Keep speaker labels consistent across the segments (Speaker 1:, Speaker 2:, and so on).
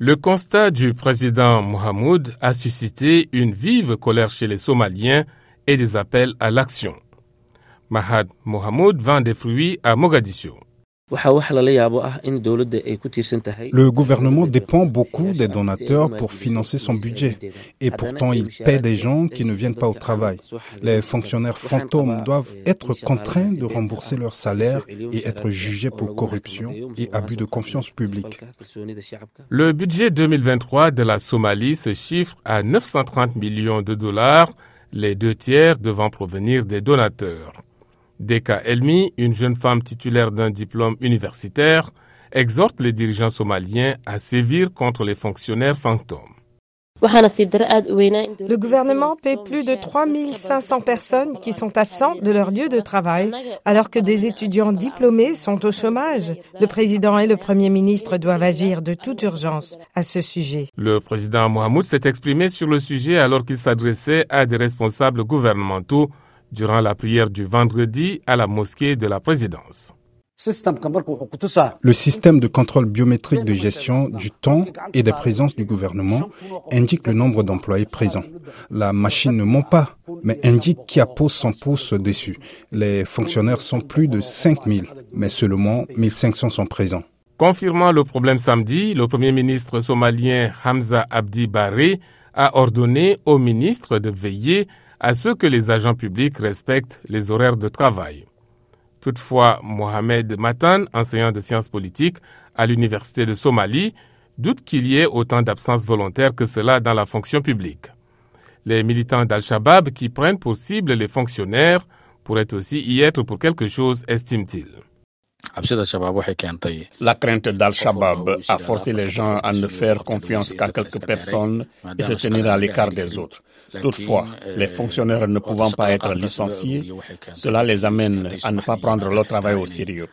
Speaker 1: Le constat du président Mohamed a suscité une vive colère chez les Somaliens et des appels à l'action. Mahad Mohamed vend des fruits à Mogadiscio.
Speaker 2: Le gouvernement dépend beaucoup des donateurs pour financer son budget. Et pourtant, il paie des gens qui ne viennent pas au travail. Les fonctionnaires fantômes doivent être contraints de rembourser leur salaire et être jugés pour corruption et abus de confiance publique.
Speaker 1: Le budget 2023 de la Somalie se chiffre à 930 millions de dollars, les deux tiers devant provenir des donateurs. Deka Elmi, une jeune femme titulaire d'un diplôme universitaire, exhorte les dirigeants somaliens à sévir contre les fonctionnaires fantômes.
Speaker 3: Le gouvernement paie plus de 3500 personnes qui sont absentes de leur lieu de travail, alors que des étudiants diplômés sont au chômage. Le président et le premier ministre doivent agir de toute urgence à ce sujet.
Speaker 1: Le président Mohamed s'est exprimé sur le sujet alors qu'il s'adressait à des responsables gouvernementaux durant la prière du vendredi à la mosquée de la présidence.
Speaker 2: Le système de contrôle biométrique de gestion du temps et des présences du gouvernement indique le nombre d'employés présents. La machine ne ment pas, mais indique qui appose son pouce dessus. Les fonctionnaires sont plus de 5000, mais seulement 1500 sont présents.
Speaker 1: Confirmant le problème samedi, le premier ministre somalien Hamza Abdi Barre a ordonné au ministre de veiller à ce que les agents publics respectent les horaires de travail. Toutefois, Mohamed Matan, enseignant de sciences politiques à l'Université de Somalie, doute qu'il y ait autant d'absences volontaires que cela dans la fonction publique. Les militants d'Al-Shabaab qui prennent pour cible les fonctionnaires pourraient aussi y être pour quelque chose, estime-t-il.
Speaker 4: La crainte d'Al-Shabaab a forcé les gens à ne faire confiance qu'à quelques personnes et se tenir à l'écart des autres. Toutefois, les fonctionnaires ne pouvant pas être licenciés, cela les amène à ne pas prendre leur travail au sérieux.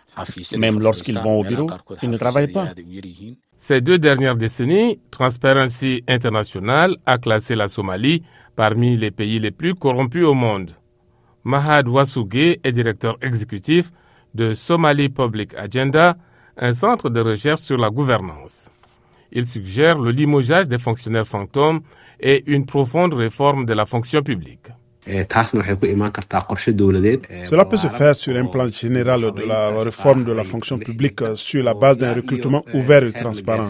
Speaker 4: Même lorsqu'ils vont au bureau, ils ne travaillent pas.
Speaker 1: Ces deux dernières décennies, Transparency International a classé la Somalie parmi les pays les plus corrompus au monde. Mahad Wasouge est directeur exécutif de Somali Public Agenda, un centre de recherche sur la gouvernance. Il suggère le limogeage des fonctionnaires fantômes et une profonde réforme de la fonction publique.
Speaker 5: Cela peut se faire sur un plan général de la réforme de la fonction publique sur la base d'un recrutement ouvert et transparent.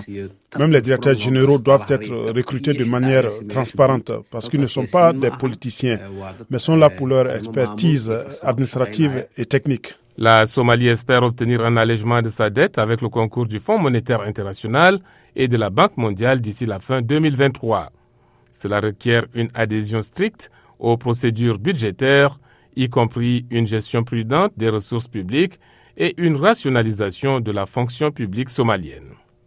Speaker 5: Même les directeurs généraux doivent être recrutés de manière transparente parce qu'ils ne sont pas des politiciens, mais sont là pour leur expertise administrative et technique.
Speaker 1: La Somalie espère obtenir un allègement de sa dette avec le concours du Fonds monétaire international et de la Banque mondiale d'ici la fin 2023. Cela requiert une adhésion stricte aux procédures budgétaires, y compris une gestion prudente des ressources publiques et une rationalisation de la fonction publique somalienne.